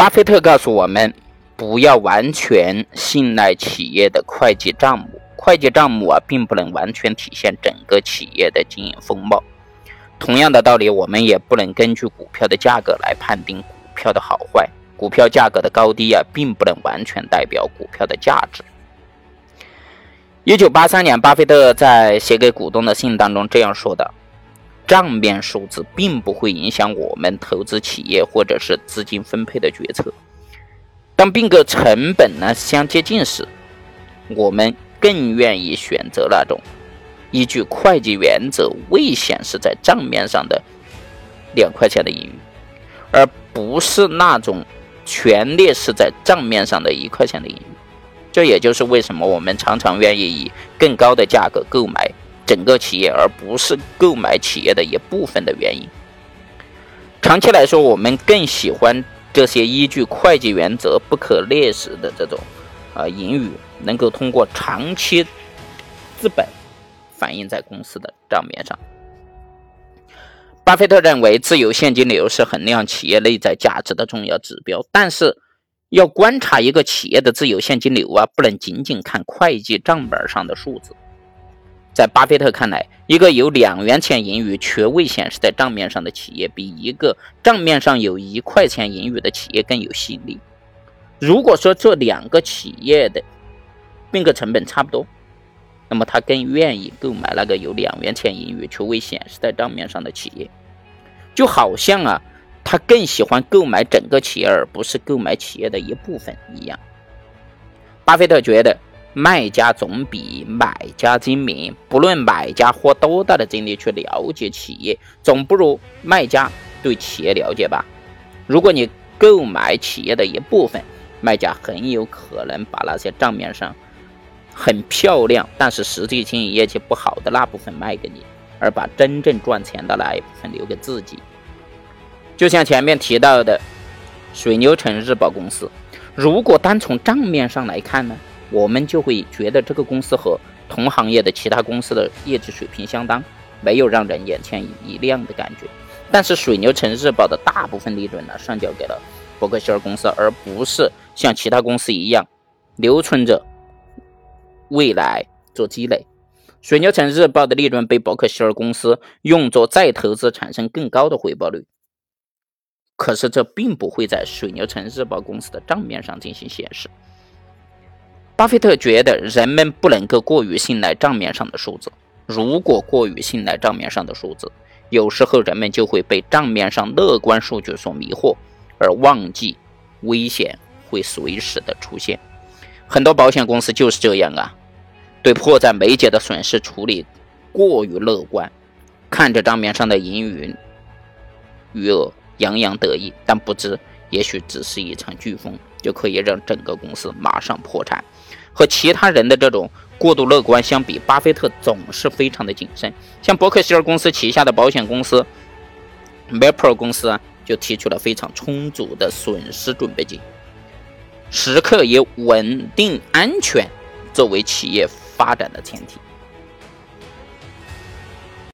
巴菲特告诉我们，不要完全信赖企业的会计账目，会计账目啊，并不能完全体现整个企业的经营风貌。同样的道理，我们也不能根据股票的价格来判定股票的好坏，股票价格的高低啊，并不能完全代表股票的价值。一九八三年，巴菲特在写给股东的信当中这样说的。账面数字并不会影响我们投资企业或者是资金分配的决策。当并购成本呢相接近时，我们更愿意选择那种依据会计原则未显示在账面上的两块钱的盈余，而不是那种全列示在账面上的一块钱的盈余。这也就是为什么我们常常愿意以更高的价格购买。整个企业，而不是购买企业的一部分的原因。长期来说，我们更喜欢这些依据会计原则不可列示的这种啊盈余，能够通过长期资本反映在公司的账面上。巴菲特认为，自由现金流是衡量企业内在价值的重要指标，但是要观察一个企业的自由现金流啊，不能仅仅看会计账本上的数字。在巴菲特看来，一个有两元钱盈余却未显示在账面上的企业，比一个账面上有一块钱盈余的企业更有吸引力。如果说这两个企业的并购成本差不多，那么他更愿意购买那个有两元钱盈余却未显示在账面上的企业，就好像啊，他更喜欢购买整个企业而不是购买企业的一部分一样。巴菲特觉得。卖家总比买家精明，不论买家花多大的精力去了解企业，总不如卖家对企业了解吧。如果你购买企业的一部分，卖家很有可能把那些账面上很漂亮，但是实际经营业绩不好的那部分卖给你，而把真正赚钱的那一部分留给自己。就像前面提到的水牛城日报公司，如果单从账面上来看呢？我们就会觉得这个公司和同行业的其他公司的业绩水平相当，没有让人眼前一亮的感觉。但是水牛城日报的大部分利润呢，上交给了伯克希尔公司，而不是像其他公司一样留存着未来做积累。水牛城日报的利润被伯克希尔公司用作再投资，产生更高的回报率。可是这并不会在水牛城日报公司的账面上进行显示。巴菲特觉得人们不能够过于信赖账面上的数字。如果过于信赖账面上的数字，有时候人们就会被账面上乐观数据所迷惑，而忘记危险会随时的出现。很多保险公司就是这样啊，对迫在眉睫的损失处理过于乐观，看着账面上的盈余余额洋洋得意，但不知也许只是一场飓风，就可以让整个公司马上破产。和其他人的这种过度乐观相比，巴菲特总是非常的谨慎。像伯克希尔公司旗下的保险公司 Maple 公司啊，就提出了非常充足的损失准备金，时刻以稳定安全作为企业发展的前提。